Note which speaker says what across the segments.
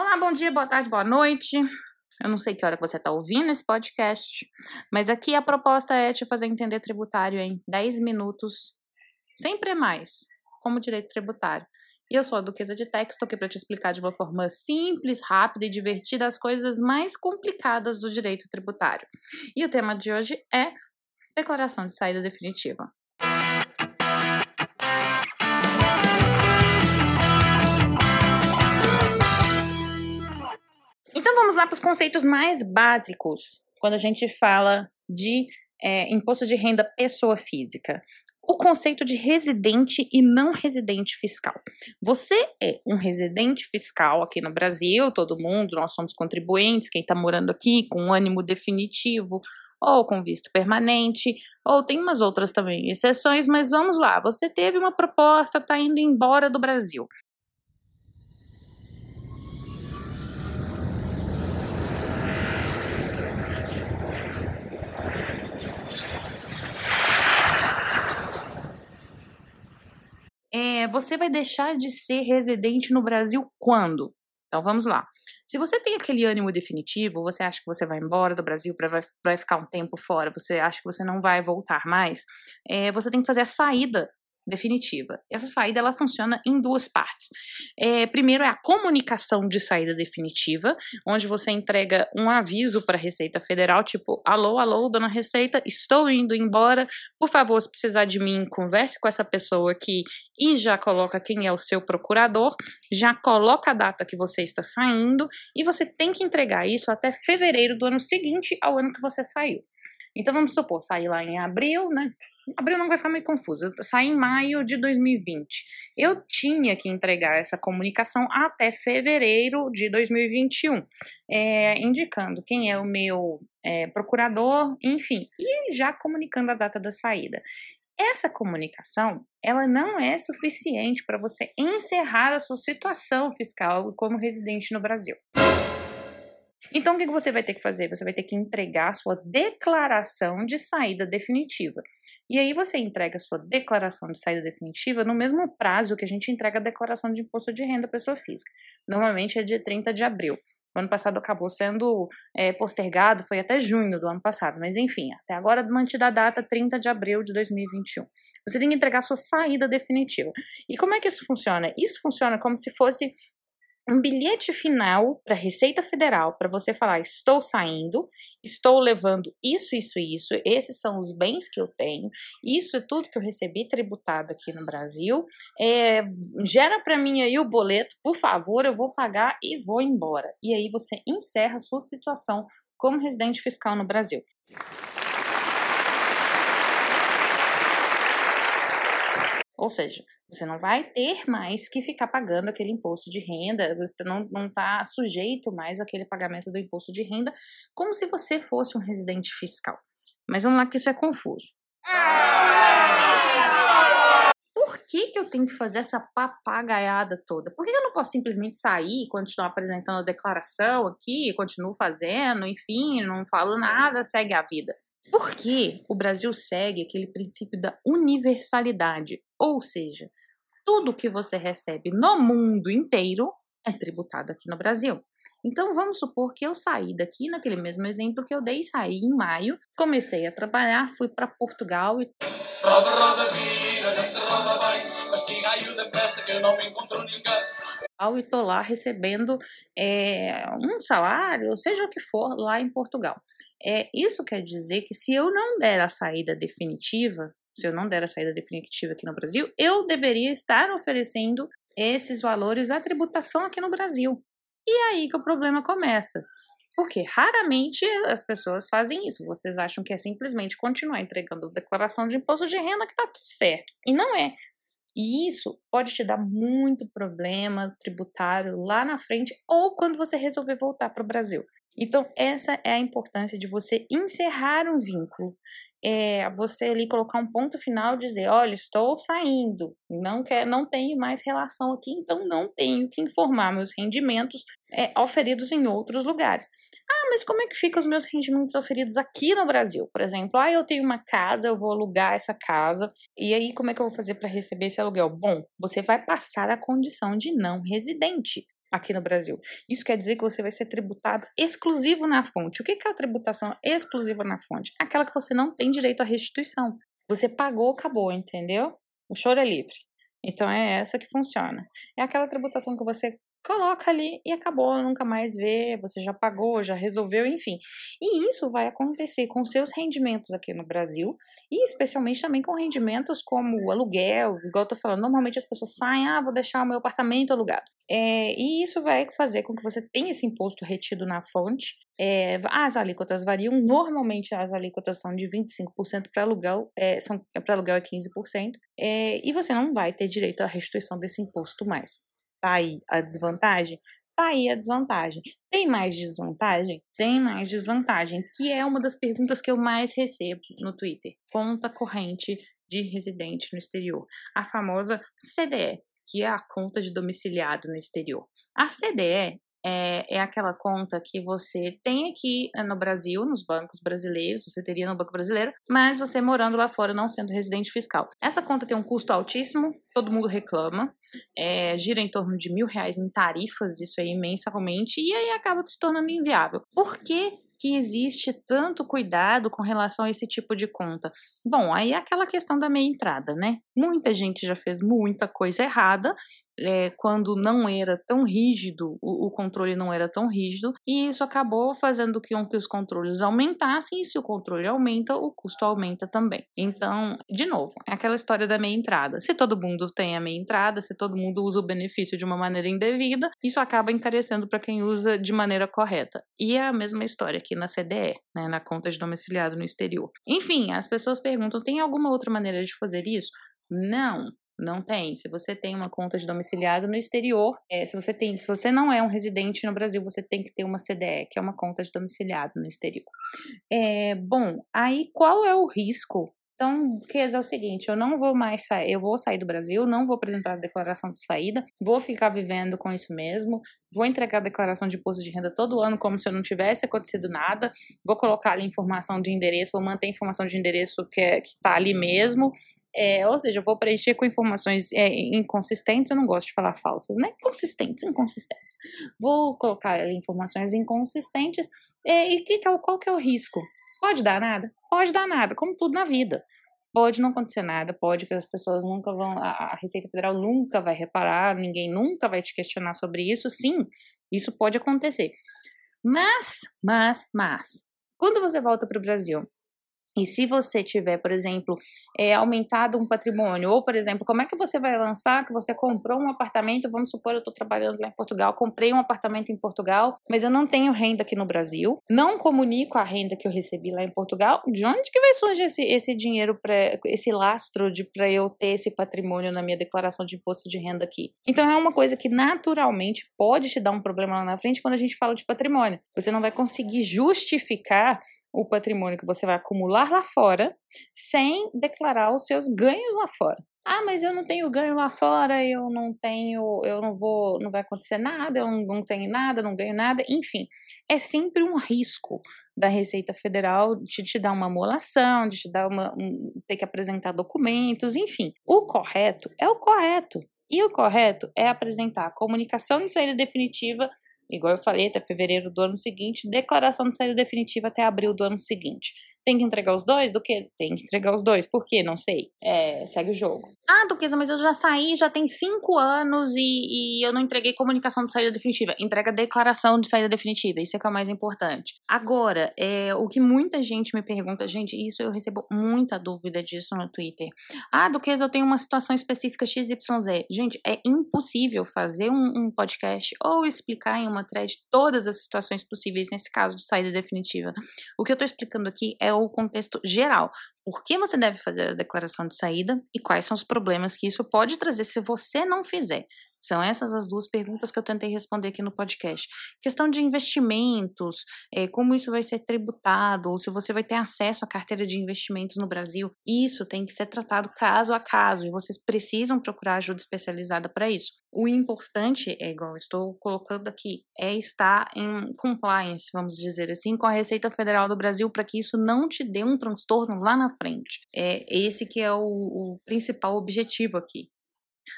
Speaker 1: Olá, bom dia, boa tarde, boa noite. Eu não sei que hora que você está ouvindo esse podcast, mas aqui a proposta é te fazer entender tributário em 10 minutos, sempre mais, como direito tributário. E eu sou a Duquesa de Tex, estou aqui para te explicar de uma forma simples, rápida e divertida as coisas mais complicadas do direito tributário. E o tema de hoje é declaração de saída definitiva. Então vamos lá para os conceitos mais básicos quando a gente fala de é, imposto de renda pessoa física. O conceito de residente e não residente fiscal. Você é um residente fiscal aqui no Brasil, todo mundo, nós somos contribuintes, quem está morando aqui com ânimo definitivo ou com visto permanente, ou tem umas outras também exceções, mas vamos lá, você teve uma proposta, está indo embora do Brasil. É, você vai deixar de ser residente no Brasil quando? Então vamos lá. Se você tem aquele ânimo definitivo, você acha que você vai embora do Brasil para vai, vai, ficar um tempo fora, você acha que você não vai voltar mais, é, você tem que fazer a saída definitiva. Essa saída ela funciona em duas partes. É, primeiro é a comunicação de saída definitiva, onde você entrega um aviso para a Receita Federal, tipo, alô, alô, dona Receita, estou indo embora, por favor, se precisar de mim, converse com essa pessoa aqui e já coloca quem é o seu procurador, já coloca a data que você está saindo e você tem que entregar isso até fevereiro do ano seguinte ao ano que você saiu. Então vamos supor, sair lá em abril, né? Abril não vai ficar meio confuso. Eu saí em maio de 2020. Eu tinha que entregar essa comunicação até fevereiro de 2021, é, indicando quem é o meu é, procurador, enfim, e já comunicando a data da saída. Essa comunicação, ela não é suficiente para você encerrar a sua situação fiscal como residente no Brasil. Então, o que você vai ter que fazer? Você vai ter que entregar sua declaração de saída definitiva. E aí você entrega sua declaração de saída definitiva no mesmo prazo que a gente entrega a declaração de imposto de renda pessoa física. Normalmente é dia 30 de abril. O ano passado acabou sendo é, postergado, foi até junho do ano passado, mas enfim, até agora mantida a data 30 de abril de 2021. Você tem que entregar sua saída definitiva. E como é que isso funciona? Isso funciona como se fosse um bilhete final para a Receita Federal para você falar: estou saindo, estou levando isso, isso, isso, esses são os bens que eu tenho, isso é tudo que eu recebi tributado aqui no Brasil. É, gera para mim aí o boleto, por favor, eu vou pagar e vou embora. E aí você encerra a sua situação como residente fiscal no Brasil. Ou seja, você não vai ter mais que ficar pagando aquele imposto de renda, você não está sujeito mais àquele pagamento do imposto de renda, como se você fosse um residente fiscal. Mas vamos lá que isso é confuso. Por que, que eu tenho que fazer essa papagaiada toda? Por que eu não posso simplesmente sair continuar apresentando a declaração aqui, continuo fazendo, enfim, não falo nada, segue a vida? Porque o Brasil segue aquele princípio da universalidade, ou seja, tudo que você recebe no mundo inteiro é tributado aqui no Brasil. Então vamos supor que eu saí daqui, naquele mesmo exemplo que eu dei, saí em maio, comecei a trabalhar, fui para Portugal e. Ninguém. E tô lá recebendo é, um salário, seja o que for, lá em Portugal. É, isso quer dizer que se eu não der a saída definitiva, se eu não der a saída definitiva aqui no Brasil, eu deveria estar oferecendo esses valores à tributação aqui no Brasil. E aí que o problema começa. Porque raramente as pessoas fazem isso. Vocês acham que é simplesmente continuar entregando declaração de imposto de renda que está tudo certo. E não é. E isso pode te dar muito problema tributário lá na frente ou quando você resolver voltar para o Brasil. Então, essa é a importância de você encerrar um vínculo é, você ali colocar um ponto final, dizer, olha, estou saindo, não quer, não tenho mais relação aqui, então não tenho que informar meus rendimentos é, oferidos em outros lugares. Ah, mas como é que ficam os meus rendimentos oferidos aqui no Brasil? Por exemplo, ah, eu tenho uma casa, eu vou alugar essa casa, e aí como é que eu vou fazer para receber esse aluguel? Bom, você vai passar a condição de não residente. aqui no Brasil. Isso quer dizer que você vai ser tributado exclusivo na fonte. O que é a tributação exclusiva na fonte? Aquela que você não tem direito à restituição. Você pagou, acabou, entendeu? O choro é livre. Então é essa que funciona. É aquela tributação que você coloca ali e acabou, nunca mais vê, você já pagou, já resolveu, enfim. E isso vai acontecer com seus rendimentos aqui no Brasil e especialmente também com rendimentos como o aluguel, igual eu tô falando, normalmente as pessoas saem, ah, vou deixar o meu apartamento alugado. É, e isso vai fazer com que você tenha esse imposto retido na fonte. É, as alíquotas variam, normalmente as alíquotas são de 25% para aluguel, é, são para aluguel é 15%, é, e você não vai ter direito à restituição desse imposto mais. Tá aí a desvantagem? Tá aí a desvantagem. Tem mais desvantagem? Tem mais desvantagem, que é uma das perguntas que eu mais recebo no Twitter. Conta corrente de residente no exterior. A famosa CDE, que é a conta de domiciliado no exterior. A CDE é, é aquela conta que você tem aqui eh, no Brasil, nos bancos brasileiros, você teria no Banco Brasileiro, mas você morando lá fora, não sendo residente fiscal. Essa conta tem um custo altíssimo, todo mundo reclama, é, gira em torno de mil reais em tarifas, isso aí mensalmente, e aí acaba se tornando inviável. Por que que existe tanto cuidado com relação a esse tipo de conta? Bom, aí é aquela questão da meia entrada, né? Muita gente já fez muita coisa errada é, quando não era tão rígido, o, o, controle não era tão rígido, e isso acabou fazendo com que os controles aumentassem, e se o controle aumenta, o custo aumenta também. Então, de novo, é aquela história da meia entrada. Se todo mundo tem a meia entrada, se todo mundo usa o benefício de uma maneira indevida, isso acaba encarecendo para quem usa de maneira correta. E é a mesma história aqui na CDE, né, na conta de domiciliado no exterior. Enfim, as pessoas perguntam: tem alguma outra maneira de fazer isso? Não, não tem. Se você tem uma conta de domiciliado no exterior, é, se você tem, se você não é um residente no Brasil, você tem que ter uma CDE, que é uma conta de domiciliado no exterior. É, bom, aí qual é o risco então, Kesa, é o seguinte, eu não vou mais sair, eu vou sair do Brasil, não vou apresentar a declaração de saída, vou ficar vivendo com isso mesmo, vou entregar a declaração de imposto de renda todo ano como se eu não tivesse acontecido nada, vou colocar ali informação de endereço, vou manter a informação de endereço que é, está ali mesmo, é, ou seja, eu vou preencher com informações é, inconsistentes, eu não gosto de falar falsas, né? Consistentes, inconsistentes. Vou colocar informações inconsistentes, é, e que, qual que é o risco? Pode dar nada? Pode dar nada, como tudo na vida. Pode não acontecer nada, pode que as pessoas nunca vão, a Receita Federal nunca vai reparar, ninguém nunca vai te questionar sobre isso. Sim, isso pode acontecer. Mas, mas, mas, quando você volta para o Brasil e se você tiver, por exemplo, é, aumentado um patrimônio, ou, por exemplo, como é que você vai lançar que você comprou um apartamento? Vamos supor, eu estou trabalhando lá em Portugal, comprei um apartamento em Portugal, mas eu não tenho renda aqui no Brasil, não comunico a renda que eu recebi lá em Portugal. De onde que vai surgir esse, esse dinheiro, pra, esse lastro de para eu ter esse patrimônio na minha declaração de imposto de renda aqui? Então é uma coisa que naturalmente pode te dar um problema lá na frente quando a gente fala de patrimônio. Você não vai conseguir justificar o patrimônio que você vai acumular lá fora sem declarar os seus ganhos lá fora. Ah, mas eu não tenho ganho lá fora, eu não tenho, eu não vou, não vai acontecer nada, eu não, não tenho nada, não ganho nada, enfim. É sempre um risco da Receita Federal de te dar uma amolação, de te dar uma, um, ter que apresentar documentos, enfim. O correto é o correto. E o correto é apresentar a comunicação de saída definitiva igual eu falei, até fevereiro do ano seguinte, declaração de saída definitiva até abril do ano seguinte. Tem que entregar os dois? Do que? Tem que entregar os dois. Por quê? Não sei. É, segue o jogo. Ah, Duquesa, mas eu já saí, já tem cinco anos e, e eu não entreguei comunicação de saída definitiva. Entrega declaração de saída definitiva. Isso é que é o mais importante. Agora, é, o que muita gente me pergunta, gente, isso eu recebo muita dúvida disso no Twitter. Ah, Duquesa, eu tenho uma situação específica XYZ. Gente, é impossível fazer um, um podcast ou explicar em uma thread todas as situações possíveis nesse caso de saída definitiva. O que eu tô explicando aqui é o contexto geral. Por que você deve fazer a declaração de saída e quais são os problemas que isso pode trazer se você não fizer. São essas as duas perguntas que eu tentei responder aqui no podcast. Questão de investimentos, é, como isso vai ser tributado, ou se você vai ter acesso à carteira de investimentos no Brasil. Isso tem que ser tratado caso a caso e vocês precisam procurar ajuda especializada para isso. O importante, é igual estou colocando aqui, é estar em compliance, vamos dizer assim, com a Receita Federal do Brasil para que isso não te dê um transtorno lá na frente. É esse que é o, o principal objetivo aqui.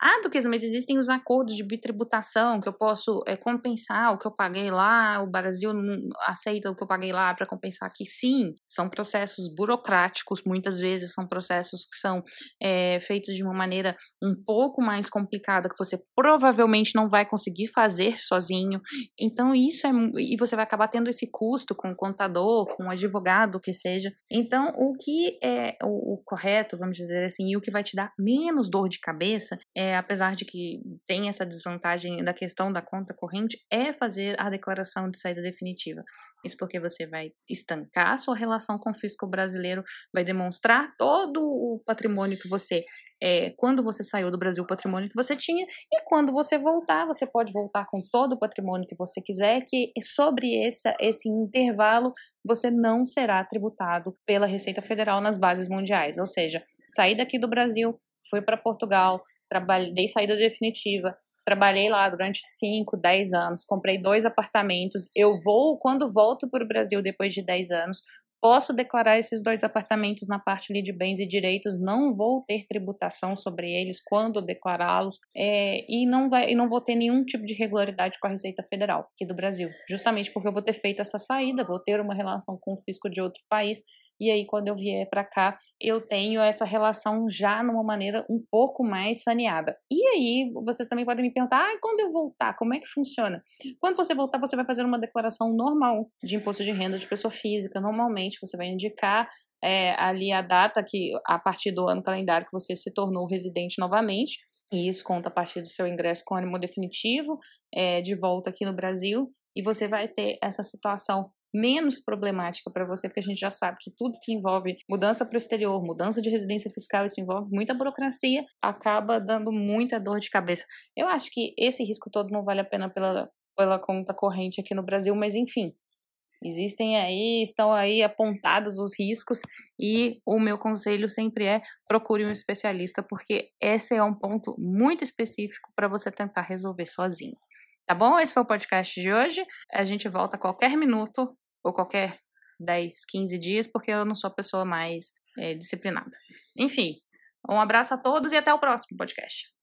Speaker 1: Ah, Duquesa, mas existem os acordos de bitributação que eu posso é, compensar o que eu paguei lá, o Brasil aceita o que eu paguei lá para compensar aqui. Sim, são processos burocráticos, muitas vezes são processos que são é, feitos de uma maneira um pouco mais complicada, que você provavelmente não vai conseguir fazer sozinho. Então, isso é. E você vai acabar tendo esse custo com o contador, com o advogado, que seja. Então, o que é o, o correto, vamos dizer assim, e o que vai te dar menos dor de cabeça, é, apesar de que tem essa desvantagem da questão da conta corrente, é fazer a declaração de saída definitiva. Isso porque você vai estancar a sua relação com o fisco brasileiro, vai demonstrar todo o patrimônio que você, é, quando você saiu do Brasil, o patrimônio que você tinha, e quando você voltar, você pode voltar com todo o patrimônio que você quiser, que sobre esse, esse intervalo você não será tributado pela Receita Federal nas bases mundiais. Ou seja, saí daqui do Brasil, fui para Portugal, trabalhei, dei saída definitiva, Trabalhei lá durante 5, 10 anos, comprei dois apartamentos. Eu vou, quando volto para o Brasil depois de 10 anos, posso declarar esses dois apartamentos na parte ali de bens e direitos, não vou ter tributação sobre eles quando declará-los. É, e não vai e não vou ter nenhum tipo de regularidade com a Receita Federal aqui do Brasil, justamente porque eu vou ter feito essa saída, vou ter uma relação com o fisco de outro país e aí quando eu vier para cá, eu tenho essa relação já numa maneira um pouco mais saneada. E aí, vocês também podem me perguntar: "Ah, quando eu voltar, como é que funciona?". Quando você voltar, você vai fazer uma declaração normal de imposto de renda de pessoa física. Normalmente, você vai indicar é, ali a data que a partir do ano calendário que você se tornou residente novamente. E isso conta a partir do seu ingresso com ânimo definitivo é, de volta aqui no Brasil. E você vai ter essa situação menos problemática para você, porque a gente já sabe que tudo que envolve mudança para o exterior, mudança de residência fiscal, isso envolve muita burocracia, acaba dando muita dor de cabeça. Eu acho que esse risco todo não vale a pena pela, pela conta corrente aqui no Brasil, mas enfim. Existem aí, estão aí apontados os riscos e o meu conselho sempre é procure um especialista, porque esse é um ponto muito específico para você tentar resolver sozinho. Tá bom? Esse foi o podcast de hoje. A gente volta a qualquer minuto ou qualquer 10, 15 dias, porque eu não sou a pessoa mais é, disciplinada. Enfim, um abraço a todos e até o próximo podcast.